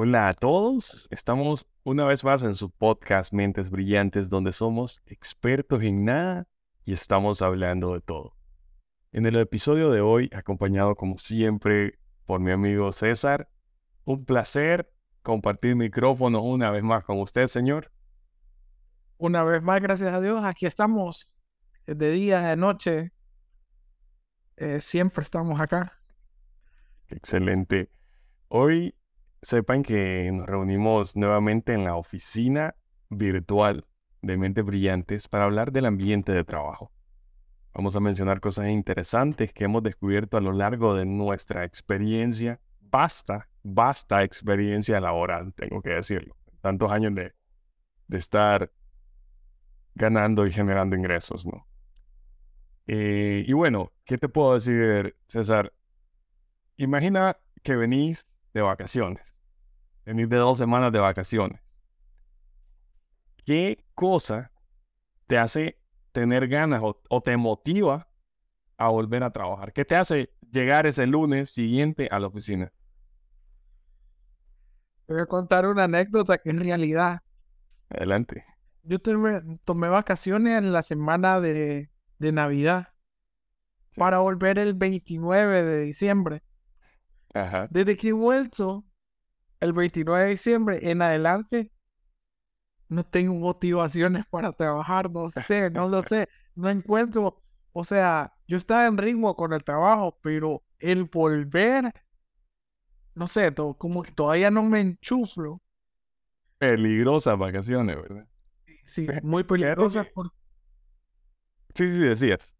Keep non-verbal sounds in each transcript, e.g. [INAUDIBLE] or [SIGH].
Hola a todos, estamos una vez más en su podcast Mentes Brillantes donde somos expertos en nada y estamos hablando de todo. En el episodio de hoy, acompañado como siempre por mi amigo César, un placer compartir micrófono una vez más con usted, señor. Una vez más, gracias a Dios, aquí estamos de día, de noche, eh, siempre estamos acá. Excelente. Hoy sepan que nos reunimos nuevamente en la oficina virtual de Mentes Brillantes para hablar del ambiente de trabajo. Vamos a mencionar cosas interesantes que hemos descubierto a lo largo de nuestra experiencia, basta, basta experiencia laboral, tengo que decirlo. Tantos años de, de estar ganando y generando ingresos, ¿no? Eh, y bueno, ¿qué te puedo decir, César? Imagina que venís de vacaciones, venís de dos semanas de vacaciones. ¿Qué cosa te hace tener ganas o, te motiva a volver a trabajar? ¿Qué te hace llegar ese lunes siguiente a la oficina? Te voy a contar una anécdota que en realidad. Adelante. Yo tomé vacaciones en la semana de, de Navidad para volver el 29 de diciembre. Ajá. Desde que he vuelto el 29 de diciembre en adelante, no tengo motivaciones para trabajar, no sé, no lo sé, no encuentro, o sea, yo estaba en ritmo con el trabajo, pero el volver, no sé, todo, como que todavía no me enchuflo. Peligrosas vacaciones, ¿verdad? Sí, muy peligrosas. Sí, sí, decías.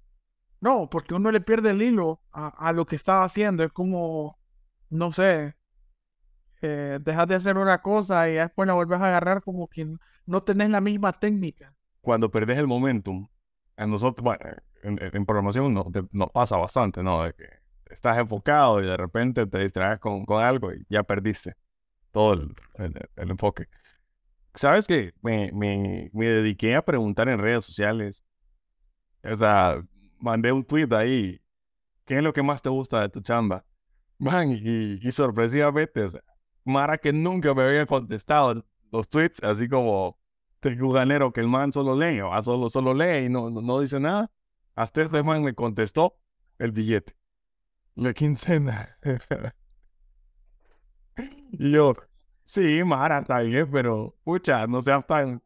No, porque uno le pierde el hilo a, lo que estaba haciendo. Es como, no sé, eh, dejas de hacer una cosa y después la vuelves a agarrar como que no tenés la misma técnica. Cuando perdés el momentum, a nosotros, bueno, en, programación nos, pasa bastante, ¿no? De estás enfocado y de repente te distraes con, algo y ya perdiste todo el, enfoque. ¿Sabes qué? Me, me, me dediqué a preguntar en redes sociales. O sea, mandé un tweet ahí. ¿Qué es lo que más te gusta de tu chamba? Man, y, sorpresivamente, Mara que nunca me había contestado los tweets, así como el juganero que el man solo lee, o solo, solo lee y no, no, dice nada. Hasta este man me contestó el billete. La quincena. [LAUGHS] y yo, sí, Mara, está bien, pero, pucha, no seas tan,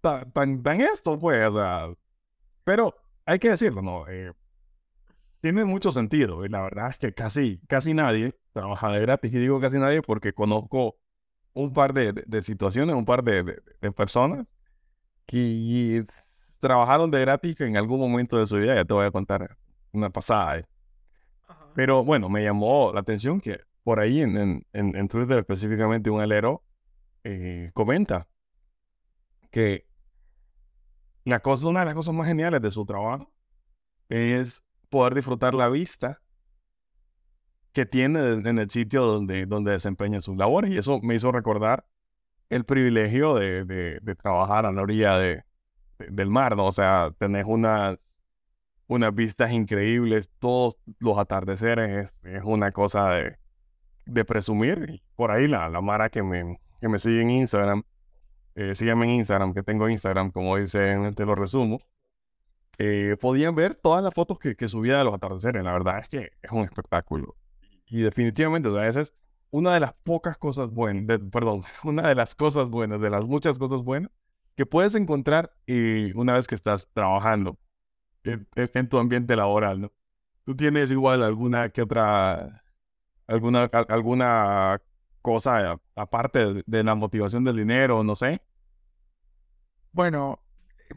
tan, tan, tan esto, pues, o sea. Pero hay que decirlo, ¿no? Eh, tiene mucho sentido. Y la verdad es que casi, casi nadie trabaja de gratis. Y digo casi nadie porque conozco un par de, situaciones, un par de, personas que trabajaron de gratis en algún momento de su vida. Ya te voy a contar una pasada. ¿eh? Pero bueno, me llamó la atención que por ahí en, en, Twitter específicamente un alero eh, comenta que la cosa, una de las cosas más geniales de su trabajo es poder disfrutar la vista que tiene en el sitio donde, donde desempeña sus labores. Y eso me hizo recordar el privilegio de, de, trabajar a la orilla de, del mar, ¿no? O sea, tenés unas, unas vistas increíbles, todos los atardeceres, es, una cosa de, de presumir. Por ahí la, la Mara que me, que me sigue en Instagram eh, síganme en Instagram, que tengo Instagram, como dicen, te lo resumo. Eh, podían ver todas las fotos que, que, subía de los atardeceres. La verdad es que es un espectáculo. Y definitivamente, o sea, esa es una de las pocas cosas buenas, perdón, [LAUGHS] una de las cosas buenas, de las muchas cosas buenas que puedes encontrar eh, una vez que estás trabajando en, en, tu ambiente laboral, ¿no? ¿Tú tienes igual alguna que otra, alguna, alguna cosa aparte de la motivación del dinero, no sé? Bueno,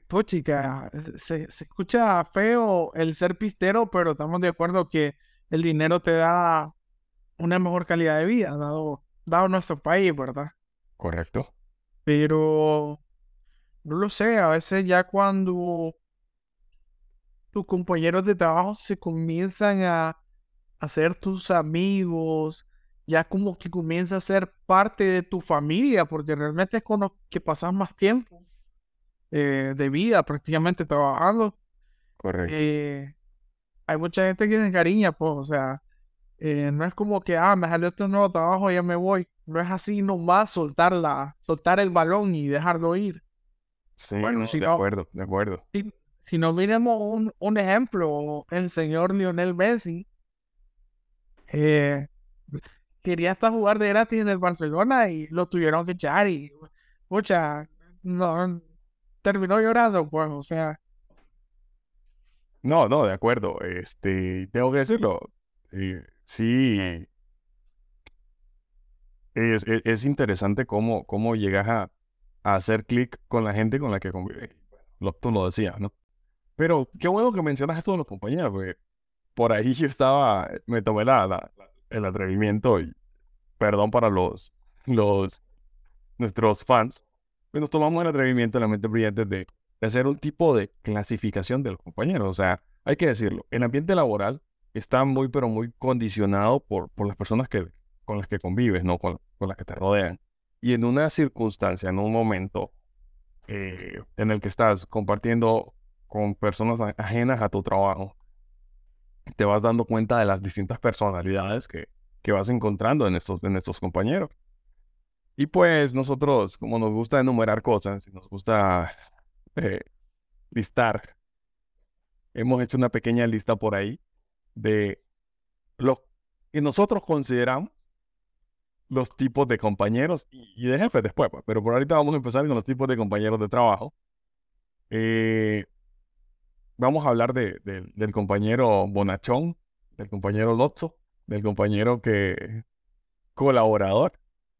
pues chica, se, escucha feo el ser pistero, pero estamos de acuerdo que el dinero te da una mejor calidad de vida, dado, dado nuestro país, ¿verdad? Correcto. Pero no lo sé, a veces ya cuando tus compañeros de trabajo se comienzan a hacer tus amigos, ya como que comienza a ser parte de tu familia, porque realmente es con los que pasas más tiempo eh, de vida prácticamente trabajando. Correcto. Eh, hay mucha gente que se encariña, pues, o sea, eh, no es como que, ah, me salió este nuevo trabajo, ya me voy. no es así nomás soltarla, soltar el balón y dejarlo ir. Sí, Bueno, no, si de no- acuerdo, de acuerdo. Si, si no miremos un, un ejemplo, el señor Lionel Messi eh, quería hasta jugar de gratis en el Barcelona y lo tuvieron que echar y, pucha, no, terminó llorando, pues, o sea, No, no, de acuerdo. Este, tengo que decirlo. eh, sí, es, es- es interesante cómo, cómo llegas a, a hacer clic con la gente con la que convives. Lo, tú lo decías, ¿no? Pero qué bueno que mencionas esto de los compañeros, porque por ahí yo estaba, me tomé la, el atrevimiento y perdón para los, los, nuestros fans, nos tomamos el atrevimiento en la mente brillante de, de hacer un tipo de clasificación de los compañeros. O sea, hay que decirlo, el ambiente laboral está muy, pero muy condicionado por, por las personas que, con las que convives, ¿no? Con, con las que te rodean. Y en una circunstancia, en un momento eh, en el que estás compartiendo con personas ajenas a tu trabajo, te vas dando cuenta de las distintas personalidades que, que vas encontrando en estos, en estos compañeros. Y pues nosotros, como nos gusta enumerar cosas, nos gusta eh, listar, hemos hecho una pequeña lista por ahí de lo que nosotros consideramos los tipos de compañeros y, y de jefes después, pues. pero por ahorita vamos a empezar con los tipos de compañeros de trabajo. Eh, vamos a hablar de, del compañero bonachón, del compañero Lotso, del compañero que colaborador,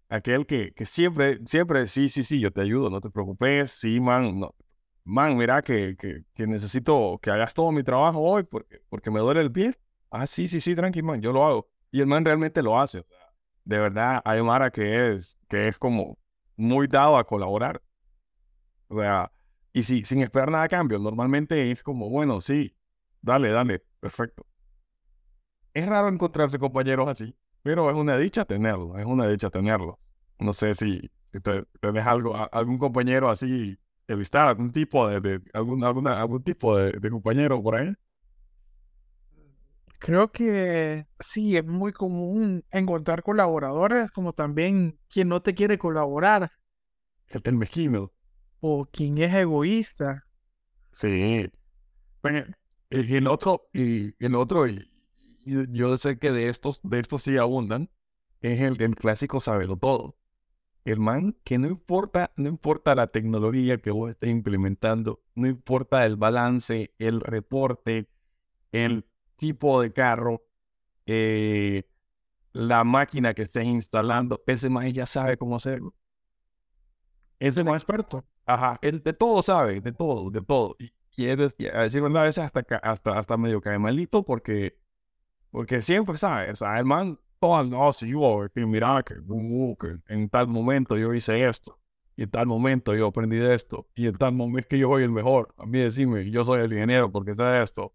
aquel que, que siempre, siempre, sí, sí, sí, yo te ayudo, no te preocupes, sí, man, no, man, mira que, que, que necesito que hagas todo mi trabajo hoy porque, porque me duele el pie. Ah, sí, sí, sí, tranqui, man, yo lo hago. Y el man realmente lo hace. De verdad, hay Mara que es, que es como muy dado a colaborar. O sea, y sí, sin esperar nada a cambio. Normalmente es como, bueno, sí, dale, dale, perfecto. Es raro encontrarse compañeros así, pero es una dicha tenerlo, es una dicha tenerlo. No sé si, te, tenés algo, a- algún compañero así, que vistar, algún tipo de, de- algún, alguna, algún tipo de, de compañero por ahí. creo que sí, es muy común encontrar colaboradores como también quien no te quiere colaborar El, el mezquino. o quien es egoísta. Sí. Bueno, y el otro, y el otro, y yo sé que de estos, de estos sí abundan, es el, el clásico saberlo todo. El man que no importa, no importa la tecnología que vos estés implementando, no importa el balance, el reporte, el tipo de carro, eh, la máquina que estés instalando, ese man ya sabe cómo hacerlo. Ese man experto. Ajá, él de todo sabe, de todo, de todo. Y, y es y a decir verdad, a veces hasta, hasta, hasta medio cae malito porque, porque siempre sabe. O sea, el man, todo, no, bo, que mira, que, uh, que en tal momento yo hice esto. Y en tal momento yo aprendí de esto. Y en tal momento es que yo soy el mejor. A mí decime, yo soy el ingeniero porque sé esto.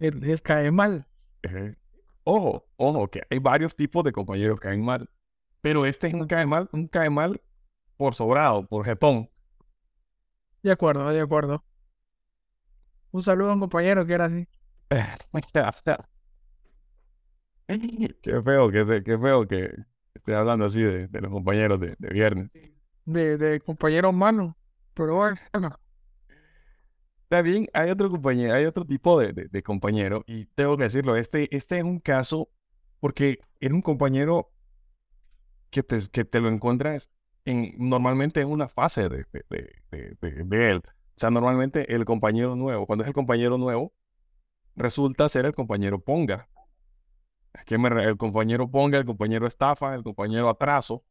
Él, él cae mal. Ojo, ojo, que hay varios tipos de compañeros que caen mal. Pero este es un cae mal, un cae mal por sobrado, por jetón. De acuerdo, de acuerdo. Un saludo a un compañero que era así. [LAUGHS] Qué feo que se- qué feo que esté hablando así de, de los compañeros de, de viernes. De, de compañeros malos. Pero bueno, bien, hay otro compañero, hay otro tipo de, de- de compañero, y tengo que decirlo, este, este es un caso porque era un compañero que te, que te lo encuentras en, normalmente en una fase de- de él. O sea, normalmente el compañero nuevo, cuando es el compañero nuevo, resulta ser el compañero ponga. ¿A qué me el compañero ponga, el compañero estafa, el compañero atraso.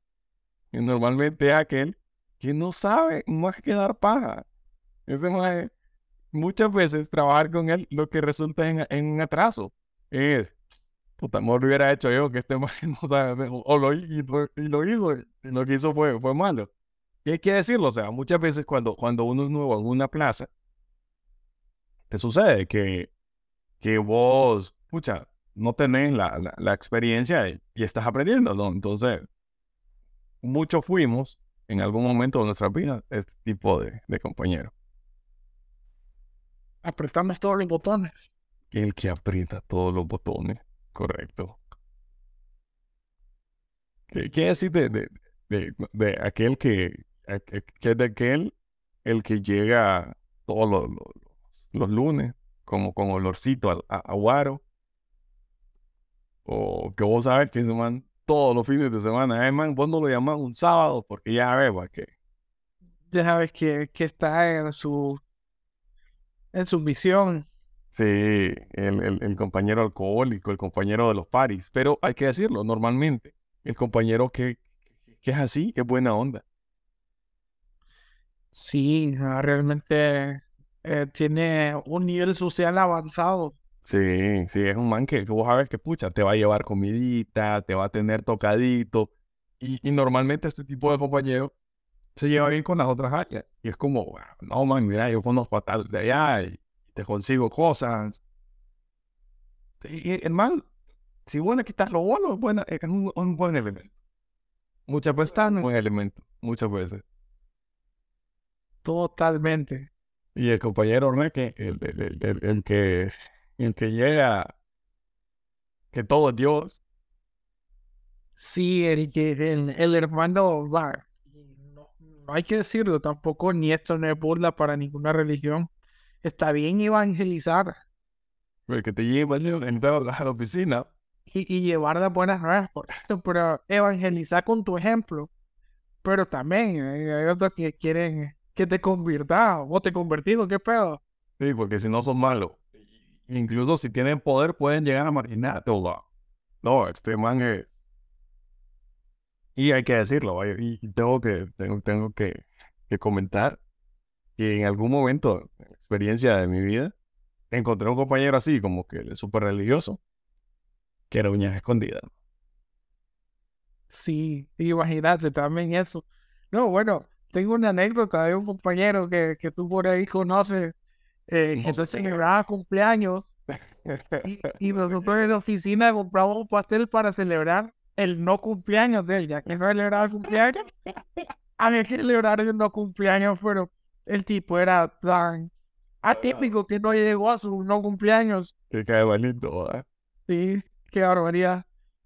Y normalmente es aquel que no sabe más que dar paja. Ese mae, muchas veces trabajar con él lo que resulta en, en un atraso es, puta, mejor lo hubiera hecho yo que este [LAUGHS] mae no sabe, o, o lo, y, lo, y lo hizo, y lo que hizo fue, fue malo. Y hay que decirlo, o sea, muchas veces cuando, cuando uno es nuevo en una plaza, te sucede que, que vos, pucha, no tenés la, la, la experiencia y, y estás aprendiendo, ¿no? Entonces, muchos fuimos en algún momento de nuestra vida este tipo de, de compañero. apretamos todos los botones. El que aprieta todos los botones, correcto. ¿Qué, qué decir de, de, de, de aquel que, que que es de aquel el que llega todos los, los, los lunes como con olorcito a, a, a guaro? O que vos sabes que ese man todos los fines de semana, eh, man, vos no lo llamas un sábado porque ya ves, que Ya sabes que, que está en su, en su misión. sí, el, el, el compañero alcohólico, el compañero de los paris, pero hay que decirlo, normalmente, el compañero que, que es así es buena onda. Sí, realmente eh, tiene un nivel social avanzado. Sí, sí, es un man que, que vos sabes que, pucha, te va a llevar comidita, te va a tener tocadito. Y, y normalmente este tipo de compañero se lleva bien con las otras áreas. Y es como, "Wow, no, man, mira, yo conozco a tal de allá y te consigo cosas. Y el man, si vos le quitas lo bueno, es, buena- es un, un buen elemento. Muchas veces es un buen elemento, muchas veces. Totalmente. Y el compañero Reque, el, el, el- el- el que, el que llega, que todo es Dios. Sí, el, que el, el hermano va. No, no hay que decirlo tampoco, ni esto no es burla para ninguna religión. Está bien evangelizar El que te lleva a la oficina. y, y llevar las buenas nuevas, pero evangelizar con tu ejemplo. Pero también eh, hay otros que quieren que te conviertas o te convertido, ¿qué pedo? Sí, porque si no son malos. Incluso si tienen poder, pueden llegar a marginarte. No, no este man es. Y hay que decirlo, vaya, y tengo que, tengo, tengo que, que comentar que en algún momento, en la experiencia de mi vida, encontré un compañero así, como que súper religioso, que era uñas escondidas. Sí, imagínate también eso. No, bueno, tengo una anécdota de un compañero que, que tú por ahí conoces, eh, que se celebraba cumpleaños y, [LAUGHS] y nosotros en la oficina compramos un pastel para celebrar el no cumpleaños de él, ya que no celebraba el cumpleaños, había que celebrar el no cumpleaños, pero el tipo era tan atípico que no llegó a su no cumpleaños. que cae malito, ¿verdad? Sí, qué barbaridad.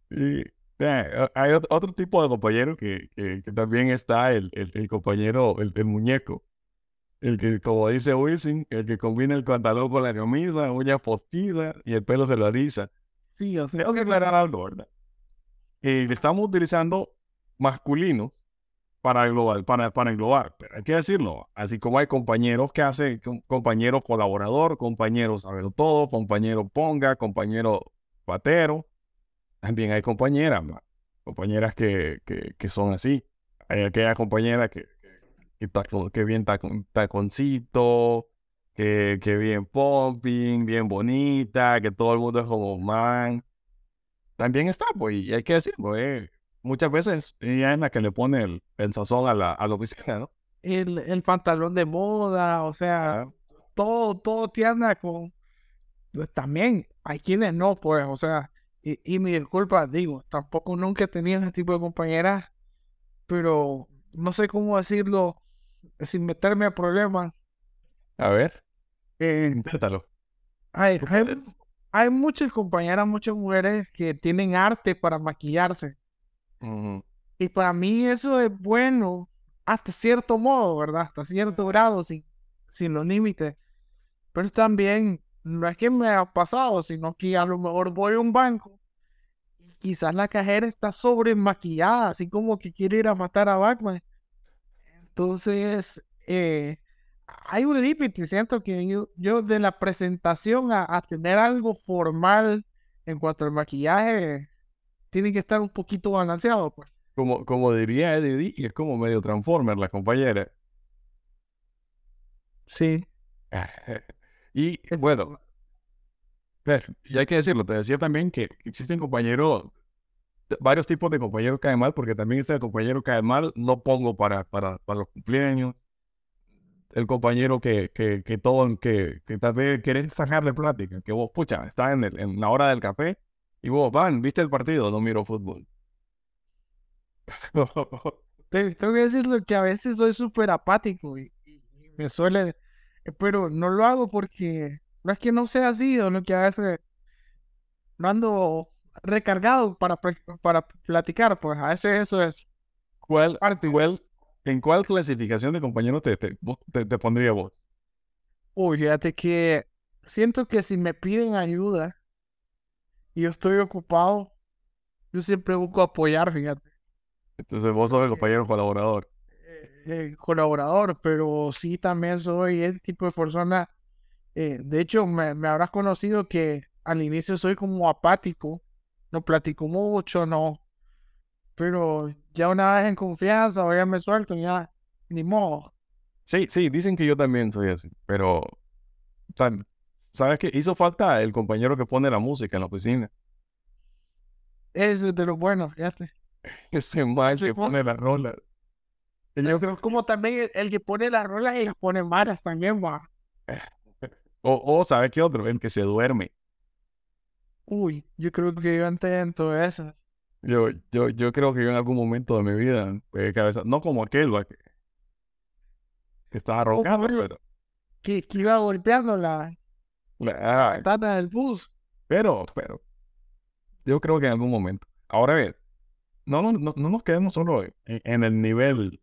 Y eh, hay ot- otro tipo de compañero que, que, que también está el, el, el compañero, el, el muñeco. El que, como dice Wilson, el que combina el pantalón con la camisa, uñas postizas y el pelo se lo eriza. Sí, o sea, Tengo que aclarar algo, ¿verdad? Eh, estamos utilizando masculinos para englobar, para, para englobar, pero hay que decirlo, así como hay compañeros que hacen, com- compañero colaborador, compañero saber todo, compañero ponga, compañero patero, también hay compañeras, ma, compañeras que, que, que son así. Hay aquella compañera que, que, taco- que bien tacon- taconcito, que, que bien pumping, bien bonita, que todo el mundo es como man. También está, pues, y hay que decirlo, eh, muchas veces ella es la que le pone el, el sazón a la, a la oficina, ¿no? el, el pantalón de moda, o sea, Ah, todo, todo te anda con... Pues también hay quienes no, pues, o sea, y, y mi disculpa, digo, tampoco nunca he tenido ese tipo de compañeras, pero no sé cómo decirlo sin meterme a problemas. A ver, eh, inténtalo. hay, hay, muchas compañeras, muchas mujeres que tienen arte para maquillarse. Y para mí eso es bueno hasta cierto modo, ¿verdad? Hasta cierto grado, sin, sin los límites. Pero también no es que me ha pasado, sino que a lo mejor voy a un banco y quizás la cajera está sobre maquillada, así como que quiere ir a matar a Batman. Entonces, eh, hay un límite, siento que yo, yo de la presentación a, a tener algo formal en cuanto al maquillaje, tiene que estar un poquito balanceado, pues. Como, como diría Eddie, es como medio Transformer la compañera. Sí. Y es- bueno, y hay que decirlo, te decía también que existen compañeros, varios tipos de compañeros caen mal, porque también este compañero cae mal, no pongo para, para, para los cumpleaños. El compañero que, que, que todo, que, que tal vez querés sacarle plática, que vos, pucha, estás en, el- en la hora del café y vos, van, ¿viste el partido? No miro fútbol. [LAUGHS] Te- tengo que decirlo que a veces soy súper apático y, me suele, pero no lo hago porque no es que no sea así, o lo que a veces no ando recargado para, para platicar, pues a veces eso es. ¿Cuál, Parte. cuál- ¿En cuál clasificación de compañero te, te, te- te pondría vos? Uy, fíjate que siento que si me piden ayuda y yo estoy ocupado, yo siempre busco apoyar, fíjate. Entonces vos sos el compañero colaborador. Eh, eh, colaborador, pero sí también soy ese tipo de persona. eh, de hecho, me, me habrás conocido que al inicio soy como apático, no platico mucho, no. Pero ya una vez en confianza o ya me suelto, ya ni modo. Sí, sí, dicen que yo también soy así, pero tan- ¿sabes qué? Hizo falta el compañero que pone la música en la oficina. Ese es de los buenos, fíjate. [LAUGHS] Ese mal que pon- pone las rolas. Yo creo- Como también el, el que pone las rolas y las pone malas también, va. [LAUGHS] O, o ¿sabes qué otro? El que se duerme. Uy, yo creo que yo intento eso. Yo, yo, yo creo que yo en algún momento de mi vida, pegué cabeza, no como aquel, va, que, que estaba roncando, bueno. pero, Que, que iba golpeando la la- ventana del bus. pero, pero, yo creo que en algún momento. Ahora bien, no, no, no, no nos quedemos solo en, en el nivel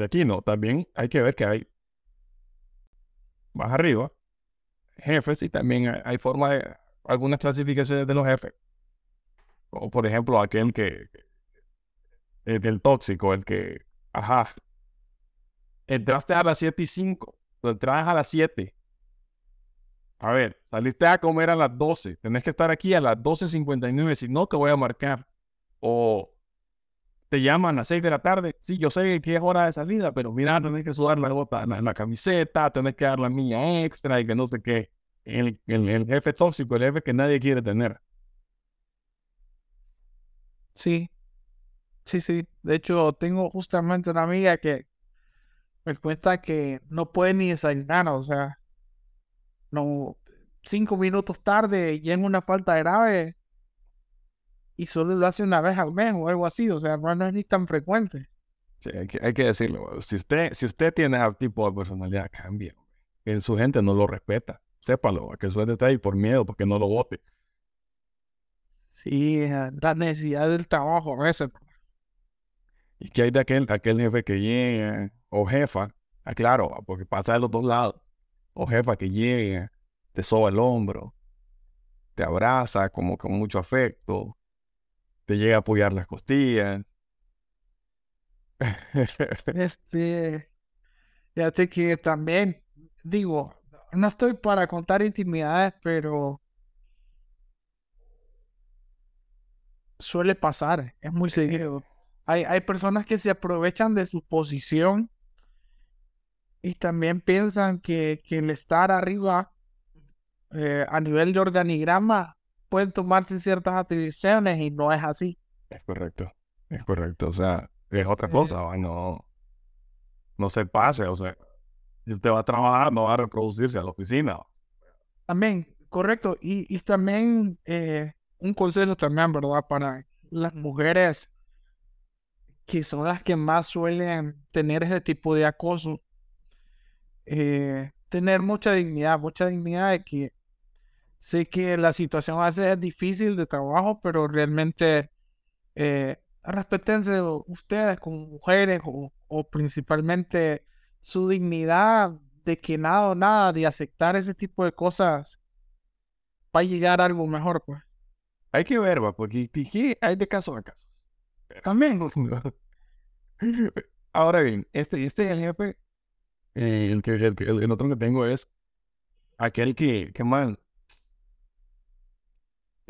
de aquí, no, también hay que ver que hay más arriba jefes y también hay, forma de algunas clasificaciones de los jefes. Como por ejemplo aquel que, el, el tóxico, el que, ajá, entraste a las 7 y 5, entras a las 7. A ver, saliste a comer a las 12, tenés que estar aquí a las 12.59, si no te voy a marcar. O te llaman a las 6 de la tarde, sí, yo sé que es hora de salida, pero mira, tenés que sudar la gota, la, camiseta, tenés que dar la mía extra y que no sé qué. El, el, el jefe tóxico, el jefe que nadie quiere tener. Sí, sí, sí. De hecho, tengo justamente una amiga que me cuenta que no puede ni desayunar, o sea, no, cinco minutos tarde y en una falta grave y solo lo hace una vez al mes o algo así, o sea, no, no es ni tan frecuente. Sí, hay que, hay que decirlo. Si usted, si usted tiene ese tipo de personalidad, cambia. Que su gente no lo respeta. Sépalo, que su gente está ahí por miedo, porque no lo vote. Sí, eh, la necesidad del trabajo a veces. ¿Y qué hay de aquel, aquel jefe que llega, o jefa? Ah, claro, porque pasa de los dos lados. O jefa que llega, te soba el hombro, te abraza como con mucho afecto, te llega a apoyar las costillas. [LAUGHS] Este, fíjate que también, digo, no estoy para contar intimidades, pero suele pasar, es muy seguido. Hay, hay personas que se aprovechan de su posición y también piensan que, que el estar arriba eh, a nivel de organigrama pueden tomarse ciertas atribuciones y no es así. Es correcto, es correcto. O sea, es otra Sí. cosa, ¿va? no, no se pase, o sea, usted va a trabajar, no va a reproducirse a la oficina. También, correcto. Y, y también eh, un consejo también, ¿verdad? Para las mujeres que son las que más suelen tener ese tipo de acoso. eh, tener mucha dignidad, mucha dignidad de que sé que la situación a veces es difícil de trabajo, pero realmente eh, respétense ustedes como mujeres o, o principalmente su dignidad de que nada o nada de aceptar ese tipo de cosas va a llegar a algo mejor, pues. Hay que ver, va, porque hay de caso a caso. También. [LAUGHS] Ahora bien, este, este el jefe, eh, el, que- el- el otro que tengo es aquel que, que man,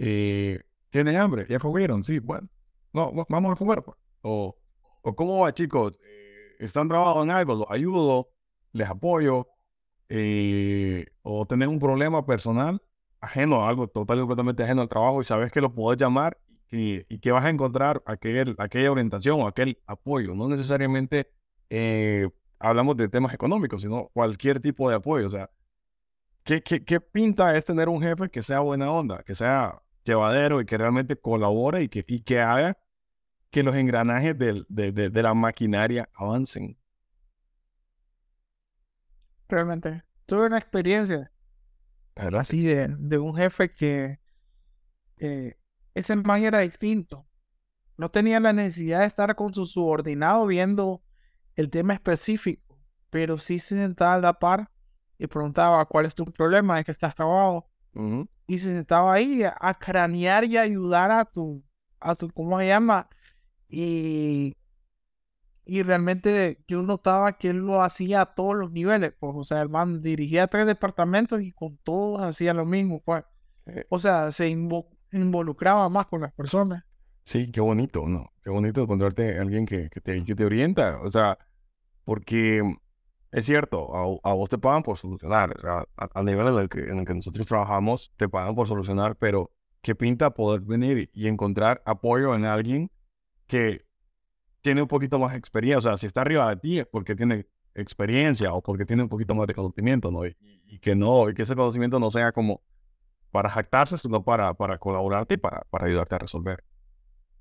eh, tienen hambre, ya comieron, sí, bueno, no, va- vamos a comer, pues. O, o cómo va, chicos, Eh, están trabajando en algo, los ayudo, les apoyo, eh, o tenés un problema personal ajeno algo total y completamente ajeno al trabajo y sabes que lo podés llamar y, que vas a encontrar aquel, aquella orientación o aquel apoyo. No necesariamente hablamos de temas económicos, sino cualquier tipo de apoyo. O sea, ¿qué, qué, qué pinta es tener un jefe que sea buena onda, que sea llevadero y que realmente colabore y que, y que haga que los engranajes del- de, de- de la maquinaria avancen? Realmente. Tuve una experiencia ¿Verdad? así de, de un jefe que eh, ese man era distinto. No tenía la necesidad de estar con su subordinado viendo el tema específico, pero sí se sentaba a la par y preguntaba cuál es tu problema, de que estás trabado. Y se sentaba ahí a, cranear y ayudar a tu, a tu, ¿cómo se llama? Y, y realmente yo notaba que él lo hacía a todos los niveles, pues, o sea, el man dirigía tres departamentos y con todos hacía lo mismo, pues. Eh. O sea, se involucraba más con las personas. Sí, qué bonito, ¿no? Qué bonito encontrarte a alguien que, que, te, que te orienta, o sea, porque es cierto, a, vos te pagan por solucionar, o sea, al nivel en el, que, en el que nosotros trabajamos, te pagan por solucionar, pero qué pinta poder venir y encontrar apoyo en alguien que tiene un poquito más experiencia, o sea, si está arriba de ti es porque tiene experiencia o porque tiene un poquito más de conocimiento, ¿no? Y, que no, y que ese conocimiento no sea como para jactarse, sino para, para colaborarte y para, para ayudarte a resolver.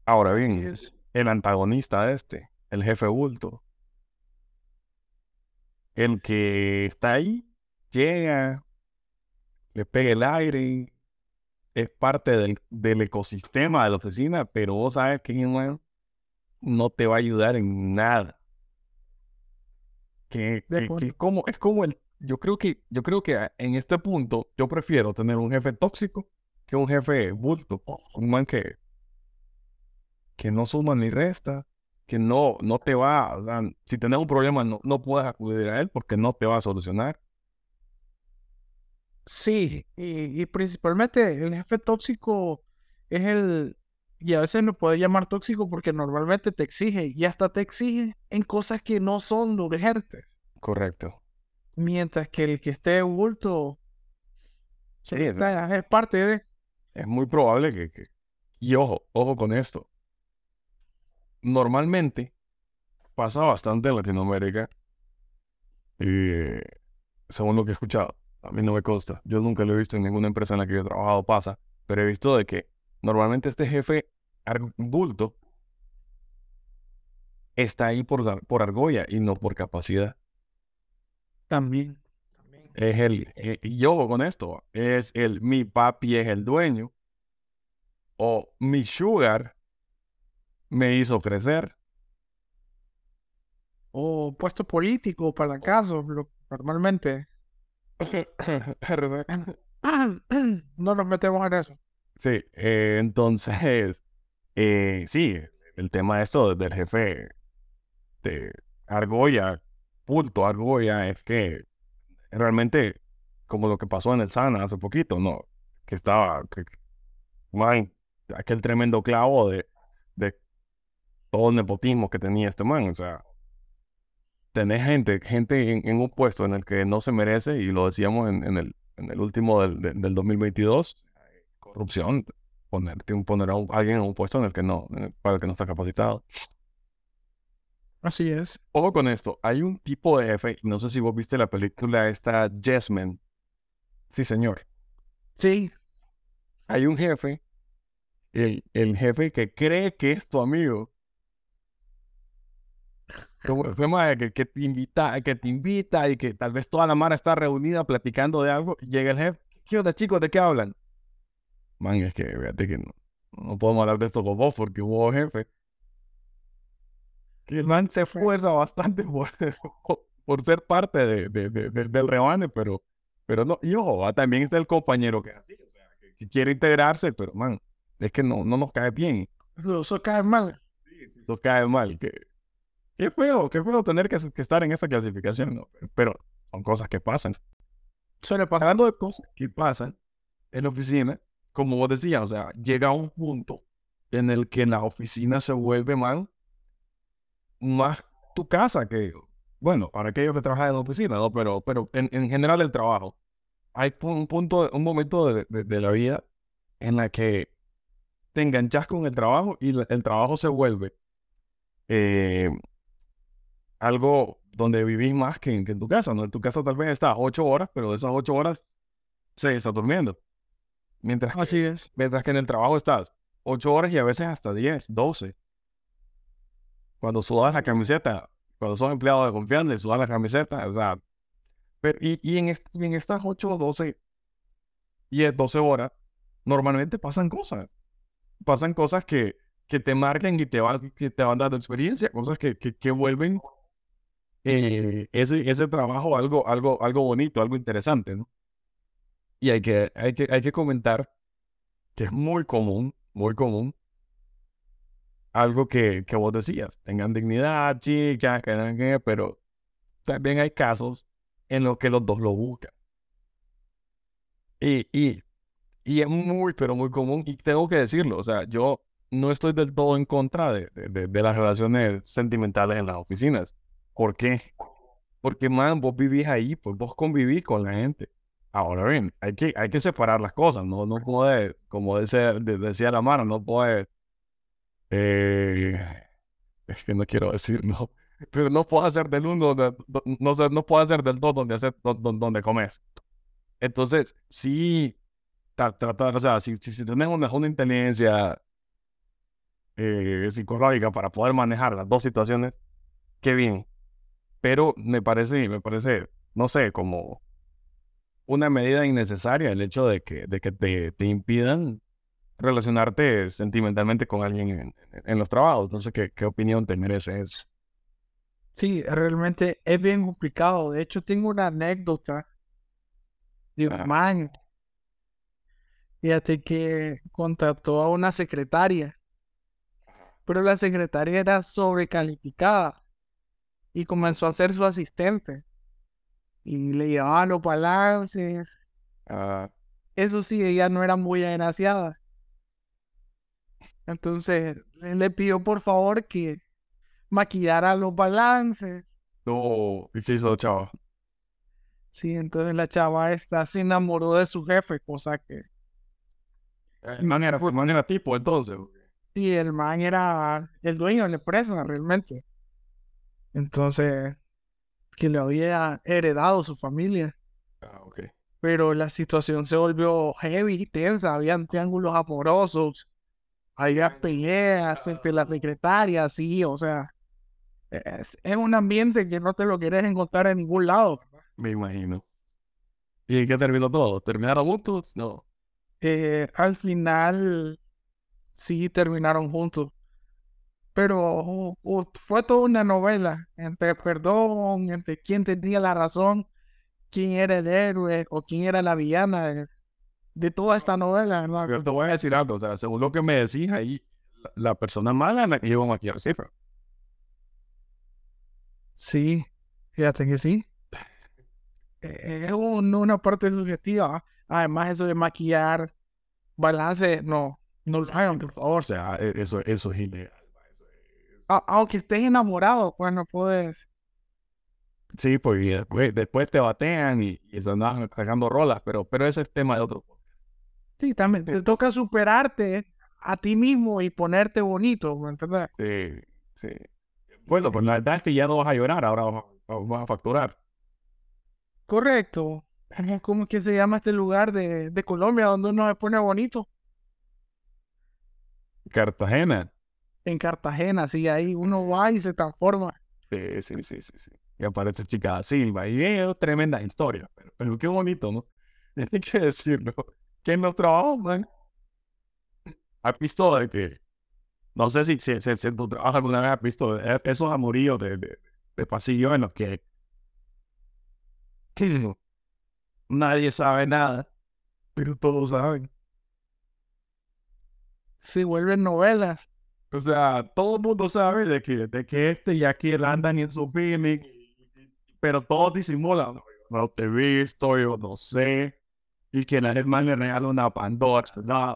Ahora bien, el antagonista de este, el jefe bulto, el que está ahí, llega, le pega el aire, es parte del, ecosistema de la oficina, pero vos sabes que no te va a ayudar en nada. Que, es como, es como el, yo creo que, yo creo que en este punto yo prefiero tener un jefe tóxico que un jefe bulto, un man que, que no suma ni resta, que no, no te va, o sea, si tienes un problema no, no puedes acudir a él porque no te va a solucionar. Sí, y, principalmente el jefe tóxico es el, y a veces no puede llamar tóxico porque normalmente te exige y hasta te exige en cosas que no son urgentes. Correcto. Mientras que el que esté oculto sí, es, parte de... Es muy probable que, que... Y ojo, ojo con esto normalmente pasa bastante en Latinoamérica. Y según lo que he escuchado, a mí no me consta. Yo nunca lo he visto en ninguna empresa en la que yo he trabajado, pasa. Pero he visto de que normalmente este jefe bulto está ahí por, por argolla y no por capacidad. También. Es el, eh, yo con esto, es el mi papi es el dueño o mi sugar me hizo crecer. O puesto político para caso, normalmente. [LAUGHS] [COUGHS] no nos metemos en eso. Sí, eh, entonces, [LAUGHS] eh, sí, el tema de esto del jefe de Argolla, punto Argolla, es que realmente, como lo que pasó en el Sana hace poquito, ¿no? Que estaba, que, aquel tremendo clavo de, de todo el nepotismo que tenía este man. O sea, tenés gente, gente en, un puesto en el que no se merece, y lo decíamos en, el, en el último del, del 2022, corrupción, ponerte, poner a, alguien en un puesto en el que no, para el que no está capacitado. Así es. Ojo con esto, hay un tipo de jefe, no sé si vos viste la película esta Jasmine. Sí, señor. Sí. Hay un jefe, el, el jefe que cree que es tu amigo, tema de que, te invita, que te invita y que tal vez toda la mara está reunida platicando de algo, llega el jefe, ¿qué onda chicos? ¿De qué hablan? Man, es que fíjate que no, no podemos hablar de esto con vos porque hubo jefe. Que el man se esfuerza bastante [LAUGHS] por, por ser parte de, de, del rebane, pero, pero no. Y ojo, también está el compañero que es así, o sea, que, quiere integrarse, pero man, es que no, no nos cae bien. Eso, eso cae mal. Sí, eso cae mal. Que, Qué feo, qué feo tener que, estar en esta clasificación, ¿no? Pero son cosas que pasan. Suele pasar. Hablando de cosas que pasan en la oficina, como vos decías, o sea, llega un punto en el que la oficina se vuelve más, más tu casa que, bueno, para aquellos que trabajan en la oficina, ¿no? Pero, pero en, general el trabajo. Hay un punto, un momento de, la vida en la que te enganchas con el trabajo y el trabajo se vuelve eh, algo donde vivís más que en, tu casa, ¿no? En tu casa tal vez estás ocho horas, pero de esas ocho horas se está durmiendo. Mientras Así que, es. Mientras que en el trabajo estás ocho horas y a veces hasta diez, doce. Cuando sudas la camiseta, cuando sos empleado de confianza y sudas la camiseta, o sea... Pero, y, y, en, en estas ocho, doce, diez, doce horas, normalmente pasan cosas. pasan cosas que, que te marcan y te van, que te van dando experiencia, cosas que, que, que vuelven eh, ese, ese trabajo algo, algo, algo bonito, algo interesante, ¿no? Y hay que, hay que, hay que comentar que es muy común, muy común, algo que, que vos decías, tengan dignidad, chicas, que, pero también hay casos en los que los dos lo buscan. Y, y, y es muy, pero muy común, y tengo que decirlo, o sea, yo no estoy del todo en contra de, de, de las relaciones sentimentales en las oficinas. ¿Por qué? Porque, man, vos vivís ahí, pues vos convivís con la gente. Ahora bien, hay que, hay que separar las cosas, no, no puede, como decía, decía la mano, no puede, eh, es que no quiero decir, [LAUGHS] no, pero no puedo hacer del uno, no, sé, no puedo hacer del dos donde, hacer, donde, comes. Entonces, sí, tratar, o sea, si, si, tenemos una, una inteligencia eh, psicológica para poder manejar las dos situaciones, qué bien. Pero me parece, me parece, no sé, como una medida innecesaria el hecho de que, de que te, te impidan relacionarte sentimentalmente con alguien en, los trabajos. Entonces, ¿qué, ¿qué, opinión te merece eso? Sí, realmente es bien complicado. De hecho, tengo una anécdota de un ah. man. Fíjate que contrató a una secretaria, pero la secretaria era sobrecalificada y comenzó a ser su asistente y le llevaba los balances. Ah. Eso sí, ella no era muy agraciada. Entonces le pidió por favor que maquillara los balances. No, ¿y qué hizo la chava? Sí, entonces la chava esta se enamoró de su jefe, cosa que. El man era, el man era tipo entonces. Sí, el man era el dueño de la empresa realmente. Entonces, que le había heredado su familia. Ah, ok. Pero la situación se volvió heavy, tensa, habían triángulos amorosos, había peleas entre las secretarias, sí, o sea, es, un ambiente que no te lo quieres encontrar en ningún lado. Me imagino. ¿Y qué terminó todo? ¿Terminaron juntos? No. Eh, al final, sí terminaron juntos pero fue toda una novela entre perdón, entre quién tenía la razón, quién era el héroe o quién era la villana de, toda esta novela. Yo te voy a decir algo, o sea, según lo que me decís ahí, la, persona mala la que iba a maquillar cifra. Sí, fíjate que sí. E, es una parte subjetiva. Además, eso de maquillar balance, no, no lo hagan, por favor. O sea, e, eso, eso es ilegal aunque estés enamorado, pues no puedes. Sí, porque después, te batean y, y se andan cargando rolas, pero, pero ese es tema de otro. Sí, también te toca superarte a ti mismo y ponerte bonito, ¿me entiendes? Sí, sí. Bueno, pues la verdad es que ya no vas a llorar, ahora vas, a facturar. Correcto. ¿Cómo es que se llama este lugar de, de Colombia donde uno se pone bonito? Cartagena en Cartagena, sí, ahí uno va y se transforma. Sí, sí, sí, sí, sí. Y aparece Chica Silva y es tremenda historia, pero, pero qué bonito, ¿no? [LAUGHS] Hay que decirlo. Que en los trabajos, man, has visto de que, no sé si, si, si, tu trabajo alguna vez has visto esos amoríos de, de, de pasillo en los que, que [CLEARS THROAT] nadie sabe nada, pero todos saben. Se vuelven novelas. O sea, todo el mundo sabe de que, de que este y aquel andan en su feeling, pero todos disimulan. No te he visto, yo no sé. Y que la hermana le regala una Pandora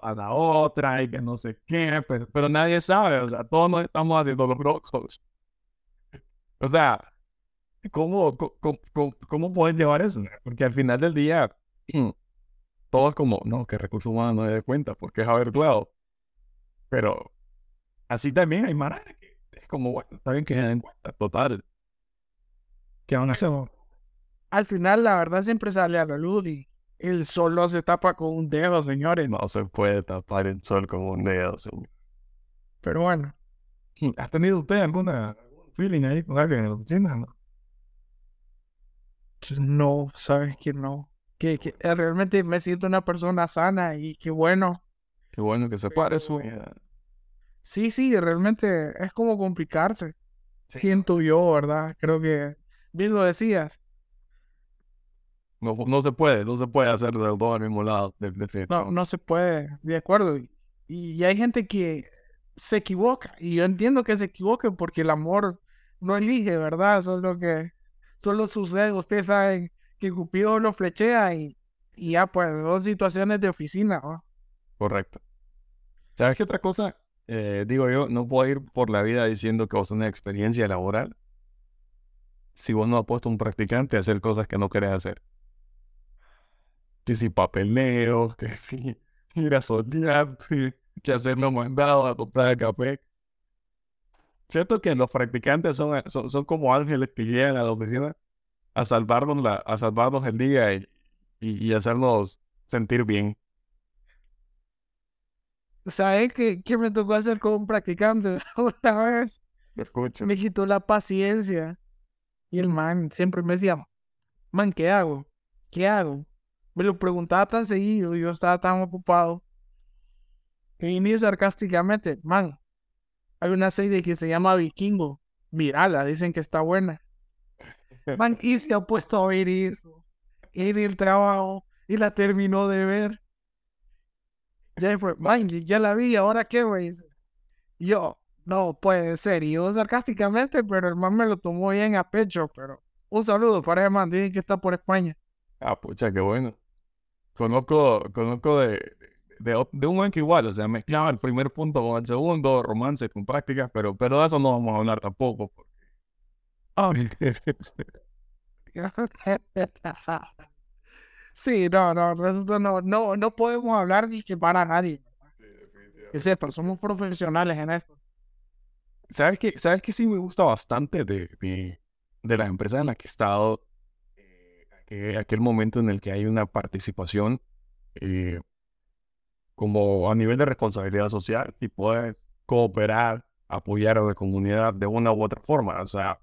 a la otra y que no sé qué, pero, nadie sabe. O sea, todos nos estamos haciendo los brocos. O sea, ¿cómo, cómo, cómo, pueden llevar eso? Porque al final del día, [CLEARS THROAT] todo es como, no, que recursos humanos no se dé cuenta porque es averiguado. Pero Así también hay mara que es como, bueno, está bien que se den cuenta, total. ¿Qué van a hacer? Al final, la verdad siempre sale a la luz y el sol no se tapa con un dedo, señores. No se puede tapar el sol con un dedo, señor. Pero bueno. [LAUGHS] ¿Ha tenido usted alguna feeling ahí con alguien en la oficina? No, pues no sabes que no. Que, que realmente me siento una persona sana y que bueno Qué bueno que se pare su vida. Sí, sí, realmente es como complicarse. Siento yo, ¿verdad? Creo que bien lo decías. No, no se puede, no se puede hacer de los dos al mismo lado. De, de no, no se puede, de acuerdo. Y, y hay gente que se equivoca. Y yo entiendo que se equivoque porque el amor no elige, ¿verdad? Solo que solo sucede. Ustedes saben que Cupido lo flechea y, y ya, pues, dos situaciones de oficina, ¿no? Correcto. ¿Sabes qué otra cosa? Eh, digo yo, no puedo ir por la vida diciendo que vos tenés experiencia laboral si vos no has puesto un practicante a hacer cosas que no querés hacer. Que si papeleo, [LAUGHS] que si ir a soñar, que hacer los mandados, a comprar café. Cierto que los practicantes son, son, son, como ángeles que llegan a la oficina a salvarnos, la, a salvarnos el día y, y, y hacernos sentir bien. ¿Sabes qué, qué me tocó hacer con un practicante [LAUGHS] una vez? Me escucho. Me quitó la paciencia. Y el man siempre me decía, man, ¿qué hago? ¿Qué hago? Me lo preguntaba tan seguido y yo estaba tan ocupado. Y ni sarcásticamente, man, hay una serie que se llama Vikingo. Mírala, dicen que está buena. [LAUGHS] Man, y se ha puesto a ver eso en el trabajo y la terminó de ver. Ya fue, man, ya la vi, ¿ahora qué, güey? Yo, no puede ser. Y yo sarcásticamente, pero el man me lo tomó bien a pecho. Pero un saludo para el man, dicen que está por España. Ah, pucha, qué bueno. Conozco, conozco de, de, de un man que igual, o sea, mezclaba el primer punto con el segundo, romance con prácticas, pero, pero de eso no vamos a hablar tampoco. Porque... Oh. [LAUGHS] [LAUGHS] Sí, no, no, nosotros no, no, no podemos hablar ni que para nadie. Que sepa, somos profesionales en esto. ¿Sabes qué? ¿Sabes qué sí me gusta bastante de, de, de las empresas en las que he estado? Eh, aquel momento en el que hay una participación eh, como a nivel de responsabilidad social y puedes cooperar, apoyar a la comunidad de una u otra forma. O sea,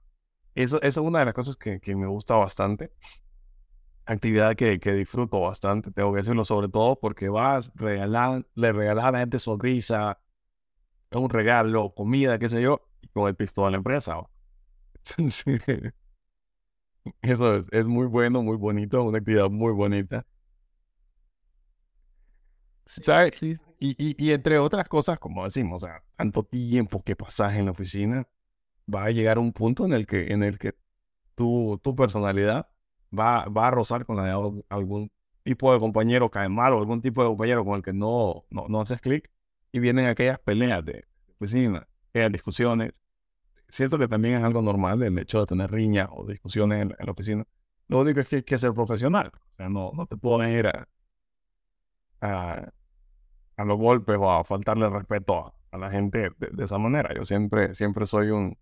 eso, eso es una de las cosas que, que me gusta bastante actividad que, que, disfruto bastante, tengo que decirlo, sobre todo porque vas, regalar, le regalas a la gente sonrisa, un regalo, comida, qué sé yo, y con el pisto de la empresa. [LAUGHS] Eso es, es muy bueno, muy bonito, una actividad muy bonita. ¿Sabes? Sí. Y, y, y, entre otras cosas, como decimos, o sea, tanto tiempo que pasas en la oficina, va a llegar un punto en el que, en el que tu, tu personalidad va, va a rozar con algún tipo de compañero cae mal o algún tipo de compañero con el que no, no, no haces clic y vienen aquellas peleas de oficina, aquellas discusiones. Siento que también es algo normal el hecho de tener riñas o discusiones en, en la oficina. Lo único es que hay que ser profesional. O sea, no, no te puedes ir a, a, a, los golpes o a faltarle respeto a, la gente de, de, esa manera. Yo siempre, siempre soy un,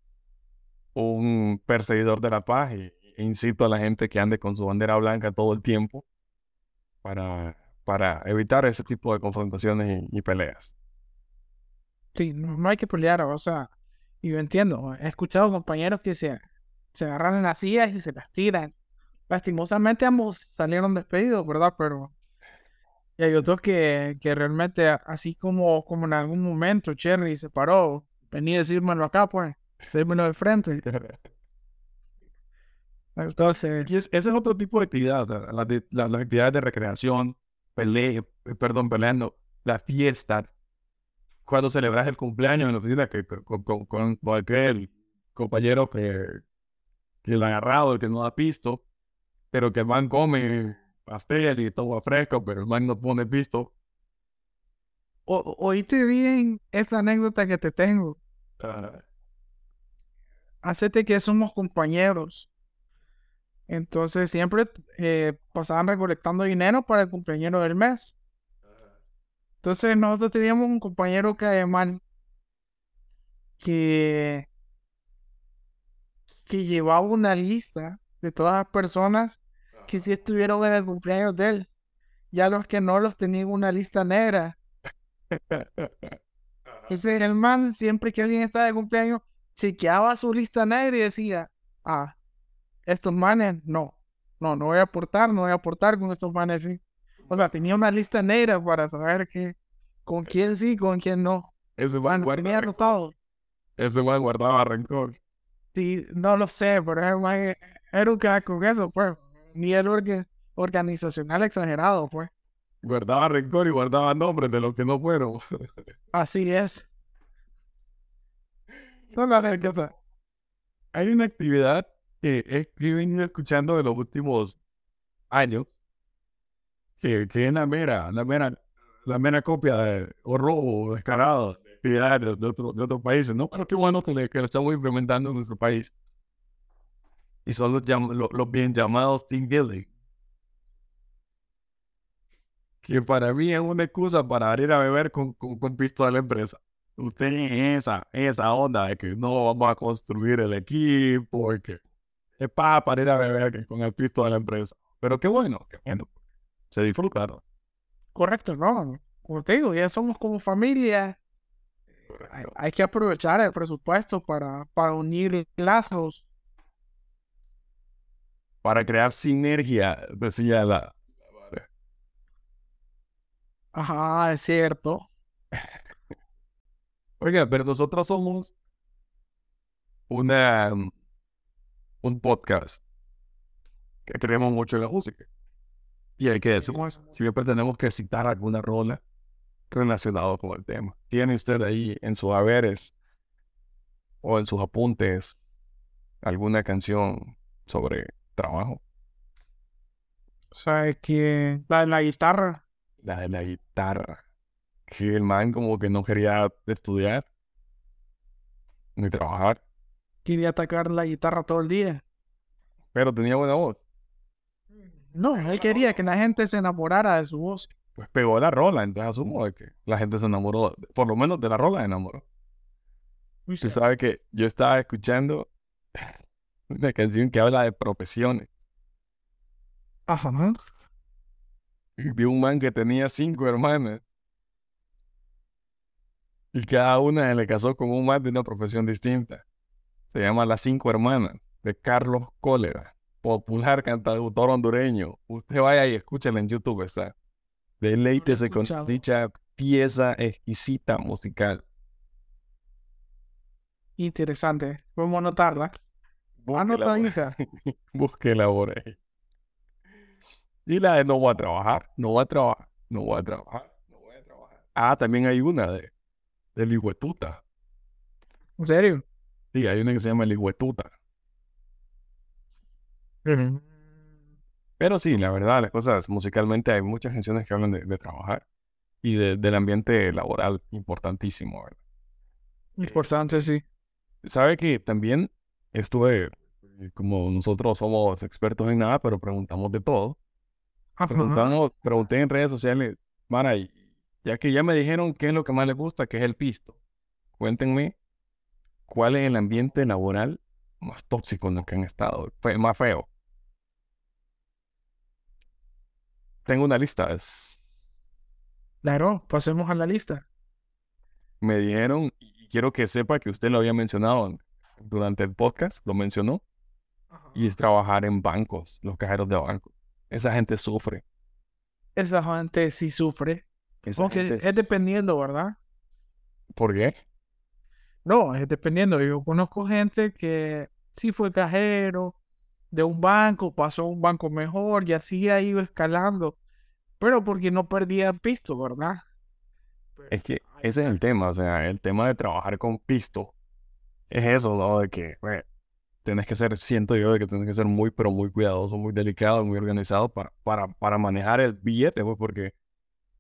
un perseguidor de la paz y, incito a la gente que ande con su bandera blanca todo el tiempo para, para evitar ese tipo de confrontaciones y, y peleas. Sí, no, no, hay que pelear, o sea, y yo entiendo, he escuchado compañeros que se, se agarran en las sillas y se las tiran. Lastimosamente ambos salieron despedidos, ¿verdad? Pero y hay otros que, que realmente, así como, como en algún momento Cherry se paró, venía a decírmelo acá, pues, decírmelo de frente. [LAUGHS] Entonces, ese es otro tipo de actividad, o sea, las, de, las, las actividades de recreación, pelea, perdón, peleando, la fiesta, cuando celebras el cumpleaños en la oficina, que con, con, compañero que, que ha agarrado, el que no ha visto, pero que el man come pastel y todo fresco, pero el man no pone pisto. O, oíste bien esta anécdota que te tengo. Uh, Hacete que somos compañeros. Entonces siempre eh, pasaban recolectando dinero para el cumpleaños del mes. Entonces nosotros teníamos un compañero que además que, que llevaba una lista de todas las personas que sí estuvieron en el cumpleaños de él. Ya los que no los tenían una lista negra. [LAUGHS] Entonces el man siempre que alguien estaba de cumpleaños chequeaba su lista negra y decía, ah, estos manes, no, no, no voy a aportar, no voy a aportar con estos manes. ¿sí? O sea, tenía una lista negra para saber que con quién sí, con quién no. Ese man, Bueno, tenía anotado. ese man guardaba rencor. Sí, no lo sé, pero es más, era un con eso, pues. Nivel orga- organizacional exagerado, pues. Guardaba rencor y guardaba nombres de los que no fueron. Así es. [LAUGHS] No la. Hay una actividad que he, venido escuchando de los últimos años, que, que es la mera, la mera, la mera copia de, o robo descarado de de, otro- de otros países, ¿no? Pero qué bueno que, le- que lo estamos implementando en nuestro país. Y son los, bien llamados team building. Que para mí es una excusa para ir a beber con, con, con pisto de la empresa. Usted en esa, esa onda de que no vamos a construir el equipo, que es para, para ir a beber con el pisto de la empresa. Pero qué bueno, qué bueno. Se disfrutaron. Correcto, ¿no? Como te digo, ya somos como familia. Hay, hay que aprovechar el presupuesto para, para unir lazos. Para crear sinergia, decía la... Ajá, es cierto. [LAUGHS] Oiga, pero nosotros somos una, un podcast que creemos mucho en la música. Y hay que decir, siempre tenemos que citar alguna rola relacionada con el tema. ¿Tiene usted ahí en sus haberes o en sus apuntes alguna canción sobre trabajo? ¿Sabes que La de la guitarra. La de la guitarra. Que el man como que no quería estudiar ni trabajar, Quería atacar la guitarra todo el día. pero tenía buena voz. No, él quería que la gente se enamorara de su voz. Pues pegó la rola, entonces asumo de que la gente se enamoró, por lo menos de la rola se enamoró. Usted sabe que yo estaba escuchando [LAUGHS] una canción que habla de profesiones. Ajá. Y vi un man que tenía cinco hermanas. Y cada una se le casó con un man de una profesión distinta. Se llama Las Cinco Hermanas, de Carlos Cólera, popular cantautor hondureño. Usted vaya y escúchela en YouTube, está. Deleítese con dicha pieza exquisita musical. Interesante. Vamos a anotarla. Anotadita. [LAUGHS] búsquela por ahí. Y la de no voy a trabajar, no voy a trabajar, no voy a trabajar, no voy a trabajar. Ah, también hay una de, de Ligüetuta. ¿En serio? Sí, hay una que se llama Ligüetuta. Pero sí, la verdad, las cosas musicalmente hay muchas canciones que hablan de, de trabajar y de- del ambiente laboral importantísimo, ¿verdad? Importante, sí. Sabe que también estuve, eh, como nosotros somos expertos en nada, pero preguntamos de todo. Ajá. Preguntamos, pregunté en redes sociales, Mara, y ya que ya me dijeron qué es lo que más les gusta, qué es el pisto, cuéntenme cuál es el ambiente laboral más tóxico en el que han estado, más feo. Tengo una lista. es- Claro, pasemos a la lista. me dijeron, y quiero que sepa que usted lo había mencionado en- durante el podcast, lo mencionó, y es trabajar en bancos, los cajeros de bancos. Esa gente sufre. Esa gente sí sufre. Esa Aunque gente es dependiendo, ¿verdad? ¿Por qué? No, es dependiendo. Yo conozco gente que sí fue cajero de un banco, pasó a un banco mejor y así ha ido escalando. Pero porque no perdía pisto, ¿verdad? Es que ese es el tema, o sea, el tema de trabajar con pisto es eso, ¿no? De que, bueno, tienes que ser, siento yo, de que tienes que ser muy, pero muy cuidadoso, muy delicado, muy organizado para, para, para manejar el billete, pues, porque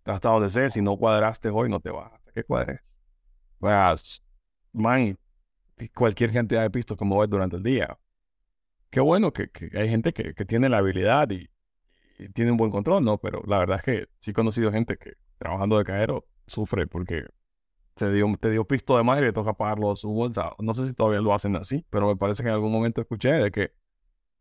hasta donde sea, si no cuadraste hoy, no te vas hasta que cuadres. Man, cualquier cantidad de pisto como ves durante el día. Qué bueno que, que hay gente que, que tiene la habilidad y, y tiene un buen control, ¿no? Pero la verdad es que sí he conocido gente que trabajando de cajero sufre porque te dio, te dio pisto de más y le toca pagarlo su bolsa. No sé si todavía lo hacen así, pero me parece que en algún momento escuché de que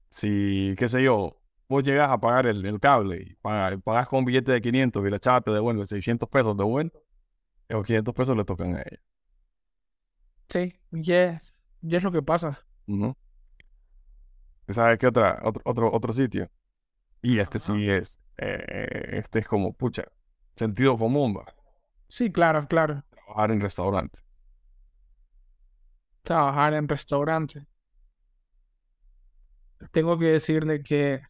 si, qué sé yo, vos llegas a pagar el, el cable y pagas, pagas con un billete de 500 y la chava te devuelve 600 pesos de vuelta, esos 500 pesos le tocan a ella. Sí, yes. Y es lo que pasa. ¿Y ¿Sabes qué otra, otro, otro, otro sitio? Y este Ajá. sí es, eh, este es como, pucha, sentido común, va. Sí, claro, claro. trabajar en restaurantes. Trabajar en restaurantes. Tengo que decirle que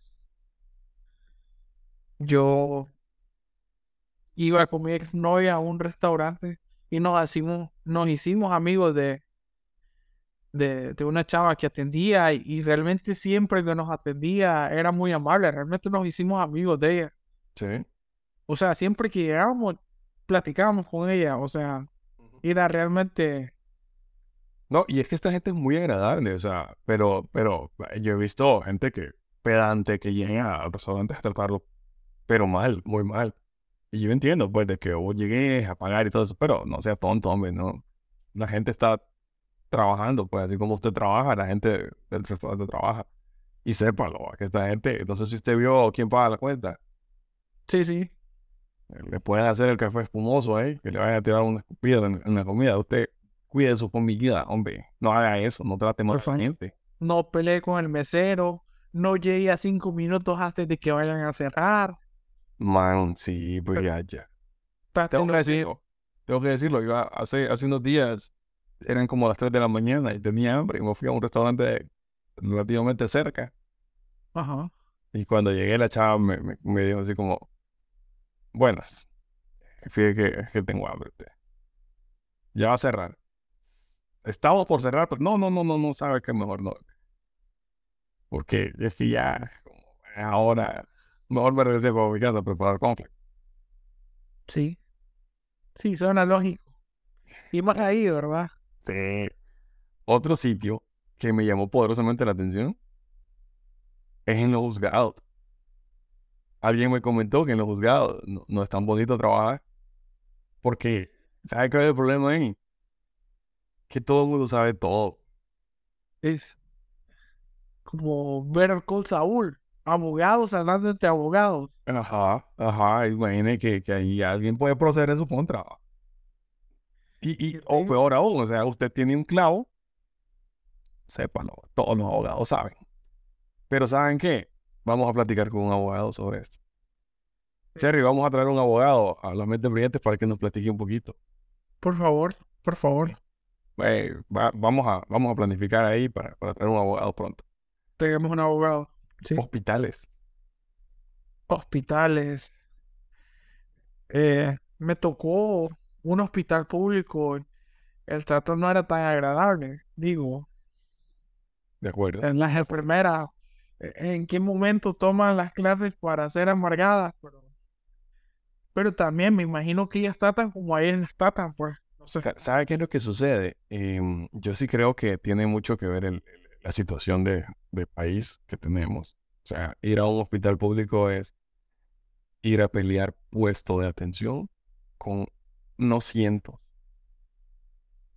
yo iba con mi exnovia a un restaurante y nos hicimos, nos hicimos amigos de, de, de una chava que atendía y, y realmente siempre que nos atendía era muy amable, realmente nos hicimos amigos de ella. Sí. O sea, siempre que llegábamos, platicábamos con ella, o sea, era realmente, No, y es que esta gente es muy agradable, o sea, pero, pero eh, yo he visto gente que pedante que llega a restaurantes a tratarlo, pero mal, muy mal. Y yo entiendo, pues, de que vos llegues a pagar y todo eso, pero no sea tonto, hombre, ¿no? La gente está trabajando, pues, así como usted trabaja, la gente del restaurante trabaja. Y sépalo, que esta gente, no sé si usted vio quién paga la cuenta. sí, sí, Le pueden hacer el café espumoso ahí, que le vayan a tirar una escupida en, en la comida. Usted cuide su comida, hombre. No haga eso, no trate mal a la gente. no peleé con el mesero, no llegué a cinco minutos antes de que vayan a cerrar. Man, sí, pues ya, ya. Tengo que lo decirlo, tengo que decirlo. Yo hace, hace unos días, eran como las 3 de la mañana y tenía hambre y me fui a un restaurante relativamente cerca. Ajá. Y cuando llegué, la chava me, me, me dijo así como, buenas, fíjate que, que tengo hambre. Ya va a cerrar. Estamos por cerrar, pero no, no, no, no, no, sabe que mejor no. Porque es que ya, como, ahora, mejor me regresé para mi casa a preparar complex. Sí. Sí, suena lógico. Y más ahí, ¿verdad? Sí. Otro sitio que me llamó poderosamente la atención es en los juzgados. Alguien me comentó que en los juzgados no, no es tan bonito trabajar porque, ¿sabes cuál es el problema ahí? Que todo el mundo sabe todo. Es como ver Call Saúl. Abogados hablando entre abogados. Ajá, ajá, imagine que, que ahí alguien puede proceder en su contra. Y, y o peor aún, o sea, usted tiene un clavo, sépalo, todos los abogados saben. Pero ¿saben qué? Vamos a platicar con un abogado sobre esto. Cherry, vamos a traer un abogado a la mente brillante para que nos platique un poquito. Por favor, por favor. Eh, va- vamos, a, vamos a planificar ahí para, para traer un abogado pronto. Tenemos un abogado. Sí. Hospitales. Hospitales. Eh, me tocó un hospital público. El trato no era tan agradable. Digo, De acuerdo. en las enfermeras, eh, en qué momento toman las clases para ser amargadas, pero, pero también me imagino que ellas tratan como ellas tratan, pues, no sé. Sa- ¿Sabe qué es lo que sucede? Em, yo sí creo que tiene mucho que ver el- la situación de, país que tenemos. O sea, ir a un hospital público es ir a pelear puesto de atención con no cientos,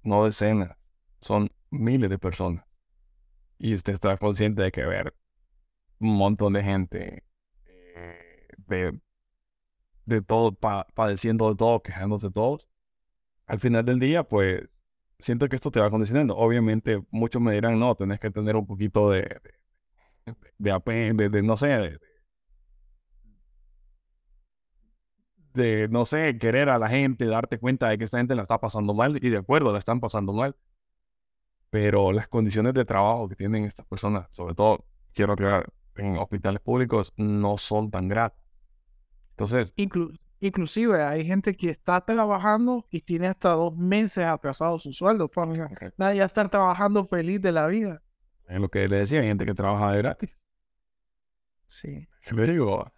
no decenas, son miles de personas. Y usted está consciente de que ver un montón de gente eh, de, de todo, pa- padeciendo de todo, quejándose de todos al final del día, pues siento que esto te va condicionando. Obviamente, muchos me dirán, no, tenés que tener un poquito de, de, de, de- de, no sé, de, de, no sé, querer a la gente, darte cuenta de que esta gente la está pasando mal, y de acuerdo, la están pasando mal. Pero las condiciones de trabajo que tienen estas personas, sobre todo, quiero aclarar, en hospitales públicos, no son tan gratas. Entonces, inclusive hay gente que está trabajando y tiene hasta dos meses atrasado su sueldo, pues, nadie va a estar trabajando feliz de la vida. es lo que le decía, hay gente que trabaja de gratis. Sí. [LAUGHS] Le digo,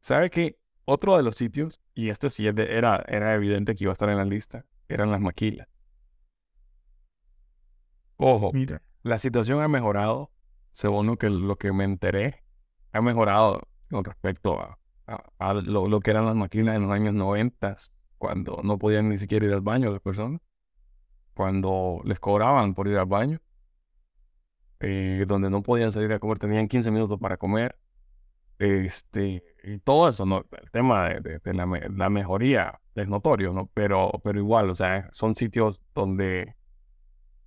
¿sabe qué? Otro de los sitios, y este sí era, era evidente que iba a estar en la lista, eran las maquilas. Ojo, Mira. la situación ha mejorado, según lo que, lo que me enteré, ha mejorado con respecto a, lo, lo que eran las maquilas en los años 90, cuando no podían ni siquiera ir al baño las personas, cuando les cobraban por ir al baño, eh, donde no podían salir a comer, tenían 15 minutos para comer, este, y todo eso, ¿no? El tema de, la, la mejoría es notorio, ¿no? Pero, pero igual, o sea, son sitios donde,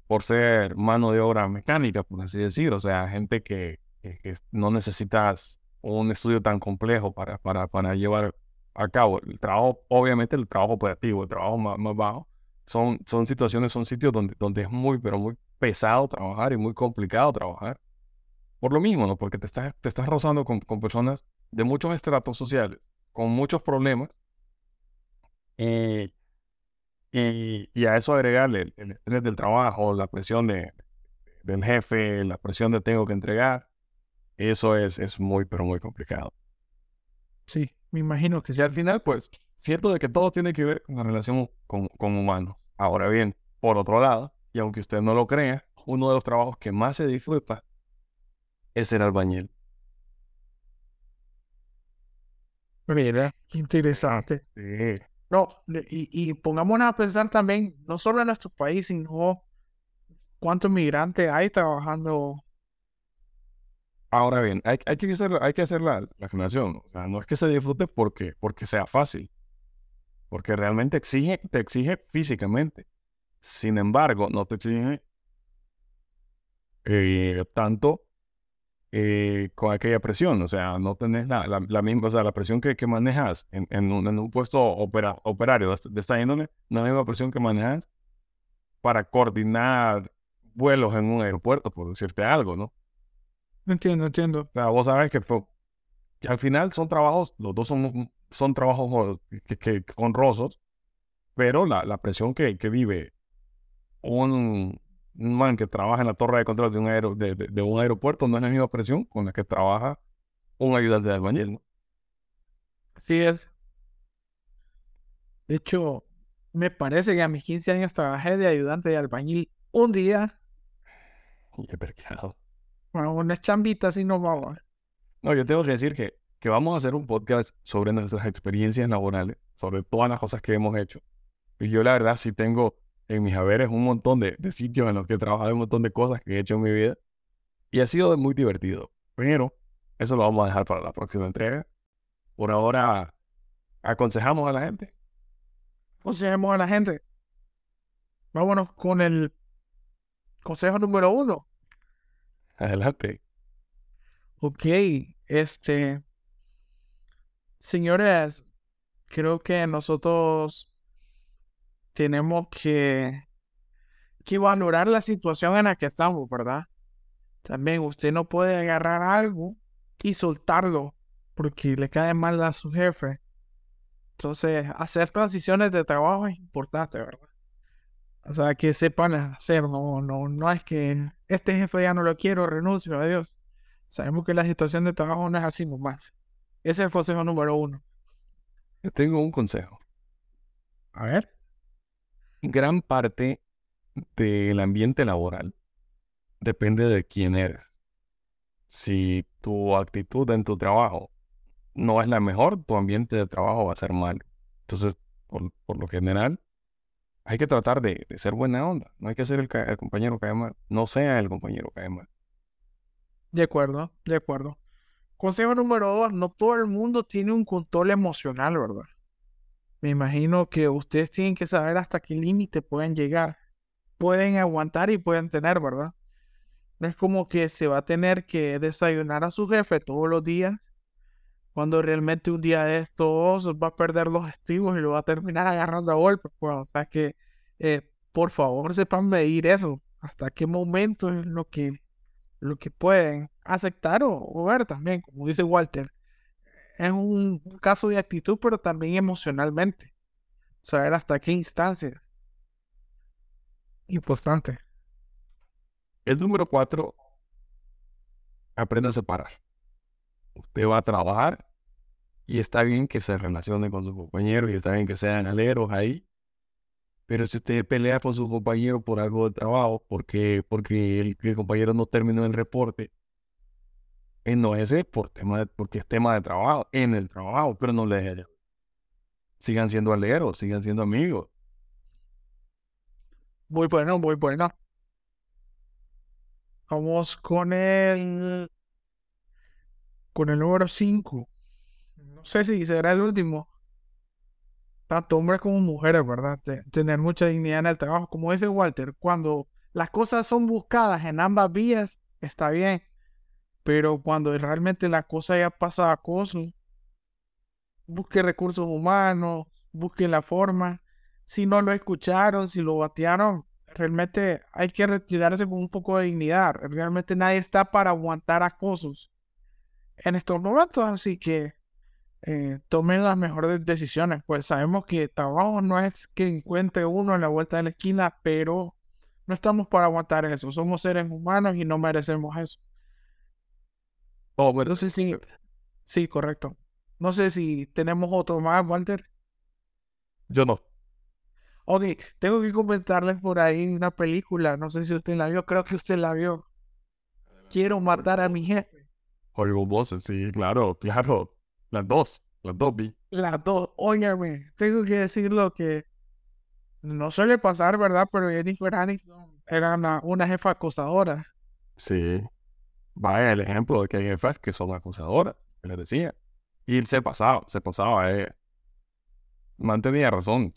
por ser mano de obra mecánica, por así decir, o sea, gente que, que- que no necesitas un estudio tan complejo para, para, para llevar a cabo. El trabajo, obviamente el trabajo operativo, el trabajo más, más bajo, son, son situaciones, son sitios donde, donde es muy, pero muy pesado trabajar y muy complicado trabajar. Por lo mismo, ¿no? Porque te estás, te estás rozando con, con personas de muchos estratos sociales, con muchos problemas. Y, y, y a eso agregarle el, el estrés del trabajo, la presión de, del jefe, la presión de tengo que entregar, eso es, es muy, pero muy complicado. Sí, me imagino que sí. al final, pues, siento de que todo tiene que ver con la relación con, con humanos. Ahora bien, por otro lado, y aunque usted no lo crea, uno de los trabajos que más se disfruta es ser albañil. Mira, qué interesante. Sí. No, y pongámonos a pensar también, no solo en nuestro país, sino cuántos migrantes hay trabajando. Ahora bien, hay, que hacer, hay que la, la. O sea, no es que se disfrute porque, porque sea fácil, porque realmente exige, te exige físicamente. Sin embargo, no te exige eh, tanto eh, con aquella presión. O sea, no tenés la, la, misma, o sea, la presión que, que manejas en, en, un, puesto opera- operario de esta índole, no es la misma presión que manejas para coordinar vuelos en un aeropuerto, por decirte algo, ¿no? Entiendo, entiendo. O sea, vos sabes que, fue- que al final son trabajos, los dos son, son trabajos ho- que, que- honrosos, pero la, la presión que, que vive un, un man que trabaja en la torre de control de un, aero- de, de- de un aeropuerto no es la misma presión con la que trabaja un ayudante de albañil, ¿no? Así es. De hecho, me parece que a mis 15 años trabajé de ayudante de albañil un día, Y he perqueado. Bueno, unas chambitas y nos vamos. No, yo tengo que decir que, que vamos a hacer un podcast sobre nuestras experiencias laborales, sobre todas las cosas que hemos hecho. Y yo la verdad sí tengo en mis haberes un montón de, de sitios en los que he trabajado, un montón de cosas que he hecho en mi vida. Y ha sido muy divertido. Pero eso lo vamos a dejar para la próxima entrega. Por ahora, aconsejamos a la gente. Aconsejemos a la gente. Vámonos con el consejo número uno. Adelante. Ok, este, señores, creo que nosotros tenemos que, que valorar la situación en la que estamos, ¿verdad? También usted no puede agarrar algo y soltarlo porque le cae mal a su jefe. Entonces, hacer transiciones de trabajo es importante, ¿verdad? O sea, que sepan hacer, no, no, no es que este jefe ya no lo quiero, renuncio, adiós. Sabemos que la situación de trabajo no es así nomás. Ese es el consejo número uno. Yo tengo un consejo. A ver. Gran parte del ambiente laboral depende de quién eres. Si tu actitud en tu trabajo no es la mejor, tu ambiente de trabajo va a ser mal. Entonces, por, por lo general, hay que tratar de, ser buena onda. No hay que ser el, el compañero que cae mal. No sea el compañero que cae mal. De acuerdo, de acuerdo. Consejo número dos, no todo el mundo tiene un control emocional, ¿verdad? Me imagino que ustedes tienen que saber hasta qué límite pueden llegar. Pueden aguantar y pueden tener, ¿verdad? No es como que se va a tener que desayunar a su jefe todos los días, cuando realmente un día de estos va a perder los estribos y lo va a terminar agarrando a golpes. Pues, o sea que, eh, por favor, sepan medir eso. Hasta qué momento es lo que lo que pueden aceptar o, ver también, como dice Walter. Es un, caso de actitud, pero también emocionalmente. Saber hasta qué instancias. Importante. El número cuatro, aprenda a separar. Usted va a trabajar y está bien que se relacione con sus compañeros y está bien que sean aleros ahí. Pero si usted pelea con su compañero por algo de trabajo, porque, porque el, compañero no terminó el reporte, eh, no es ese por tema de- porque es tema de trabajo, en el trabajo, pero no le. Sigan siendo aleros, sigan siendo amigos. Muy bueno, muy bueno. Vamos con el. Con el número 5. No sé si será el último. Tanto hombres como mujeres, ¿verdad? Te- tener mucha dignidad en el trabajo. Como dice Walter, cuando las cosas son buscadas en ambas vías, está bien. Pero cuando realmente la cosa ya pasa a acoso, busque recursos humanos, busque la forma. Si no lo escucharon, si lo batearon, realmente hay que retirarse con un poco de dignidad. Realmente nadie está para aguantar acosos en estos momentos, así que eh, tomen las mejores decisiones. Pues sabemos que trabajo no es que encuentre uno en la vuelta de la esquina, pero no estamos para aguantar eso. Somos seres humanos y no merecemos eso. Oh, bueno, No sé si... Sí, correcto. No sé si tenemos otro más, Walter. yo no. Ok, tengo que comentarles por ahí una película. No sé si usted la vio. Creo que usted la vio. Quiero matar a mi jefe. Hollywood Bosses, sí, claro, claro. Las dos, las dos vi. Las dos. Óyame, tengo que decirlo que no suele pasar, ¿verdad? Pero Jennifer Aniston era una, una jefa acosadora. Sí. Vaya el ejemplo de que hay jefes que son acusadoras, que les decía. Y se pasaba, se pasaba. Eh. Mantenía razón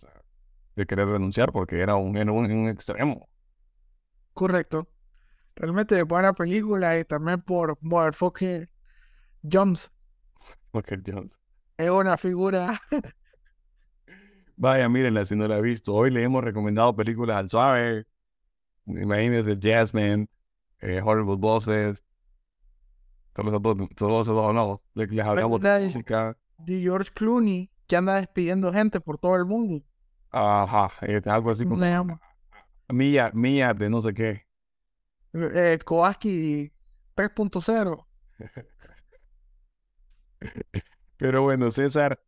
de querer renunciar porque era un, era un, un extremo. Correcto. Realmente buena película y también por Motherfucker Jones. Porque Jones. Es una figura. [LAUGHS] Vaya, mírenla si no la he visto. Hoy le hemos recomendado películas al suave. Imagínense Jasmine, eh, Horrible Bosses. Todos esos dos, todos esos dos no. Les, les hablamos de música. de George Clooney que anda despidiendo gente por todo el mundo. Ajá, eh, algo así ¿Cómo como? Mía, mía de no sé qué. Eh, Kowalski 3.0. [LAUGHS] Pero bueno, César,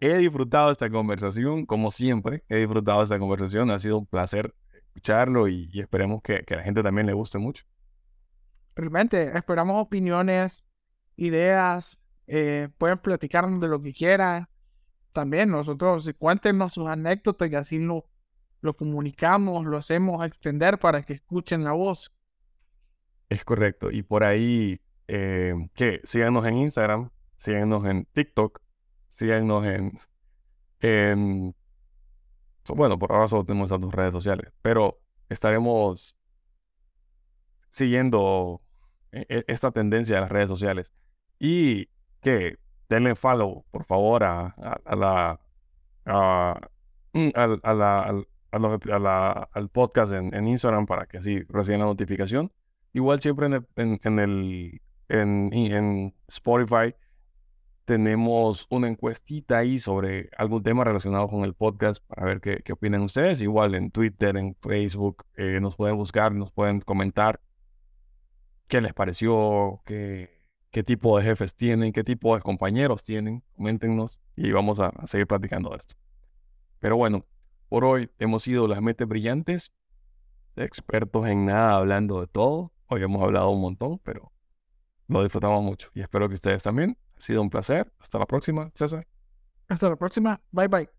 he disfrutado esta conversación, como siempre, he disfrutado esta conversación, ha sido un placer escucharlo y, y esperemos que, que a la gente también le guste mucho. Realmente esperamos opiniones, ideas, eh, pueden platicarnos de lo que quieran. También nosotros, cuéntenos sus anécdotas y así lo, lo comunicamos, lo hacemos extender para que escuchen la voz. Es correcto. Y por ahí, eh, que síganos en Instagram, síganos en TikTok, síganos en, en... Bueno, por ahora solo tenemos esas dos redes sociales, pero estaremos siguiendo e- e- esta tendencia de las redes sociales. Y que denle follow, por favor, a la- al podcast en, en Instagram para que así reciban la notificación. Igual siempre en el, en, el en, en Spotify tenemos una encuestita ahí sobre algún tema relacionado con el podcast para ver qué, qué opinan ustedes. Igual en Twitter, en Facebook, eh, nos pueden buscar, nos pueden comentar qué les pareció, qué, qué tipo de jefes tienen, qué tipo de compañeros tienen. Coméntenos y vamos a, a seguir platicando de esto. Pero bueno, por hoy hemos sido las mentes brillantes, expertos en nada hablando de todo. Hoy hemos hablado un montón, pero lo disfrutamos mucho y espero que ustedes también. Ha sido un placer. Hasta la próxima, César. Hasta la próxima. Bye bye.